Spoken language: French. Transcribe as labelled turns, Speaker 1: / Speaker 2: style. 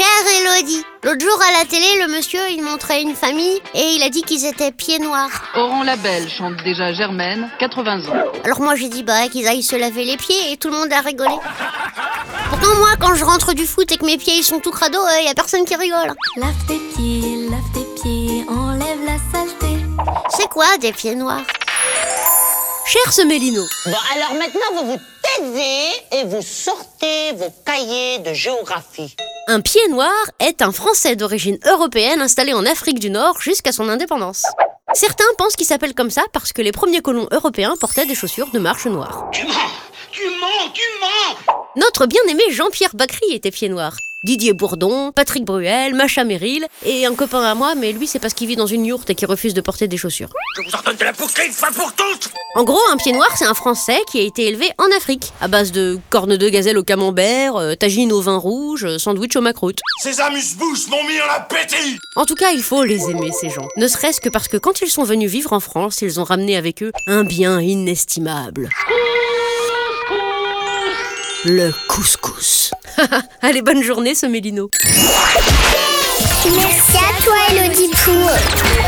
Speaker 1: Chère Elodie, l'autre jour à la télé, le monsieur il montrait une famille et il a dit qu'ils étaient pieds noirs.
Speaker 2: Oran Labelle chante déjà Germaine, 80 ans.
Speaker 1: Alors moi j'ai dit bah qu'ils aillent se laver les pieds et tout le monde a rigolé. Pourtant moi quand je rentre du foot et que mes pieds ils sont tout crado, il y a personne qui rigole.
Speaker 3: Lave tes pieds, lave tes pieds, enlève la saleté.
Speaker 1: C'est quoi des pieds noirs?
Speaker 4: Cher Semélino,
Speaker 5: Bon, alors maintenant, vous vous taisez et vous sortez vos cahiers de géographie.
Speaker 4: un pied noir est un Français d'origine européenne installé en Afrique du Nord jusqu'à son indépendance. Certains pensent qu'il s'appelle comme ça parce que les premiers colons européens portaient des chaussures de marche
Speaker 6: Tu mens
Speaker 4: Notre bien-aimé Jean-Pierre Bacry était pied noir. Didier Bourdon, Patrick Bruel, Macha Merrill et un copain à moi, mais lui c'est parce qu'il vit dans une yourte et qu'il refuse de porter des chaussures.
Speaker 6: Je vous ordonne de la boucler une fois pour toutes
Speaker 4: En gros, un pied noir, c'est un Français qui a été élevé en Afrique, à base de cornes de gazelle au camembert, euh, tagine au vin rouge, euh, sandwich au macroute.
Speaker 6: Ces amuse-bouches m'ont mis en appétit
Speaker 4: En tout cas, il faut les aimer, ces gens. Ne serait-ce que parce que quand ils sont venus vivre en France, ils ont ramené avec eux un bien inestimable. Le couscous. Allez, bonne journée, ce Mélino.
Speaker 7: Merci à toi Pou.
Speaker 3: Chanson.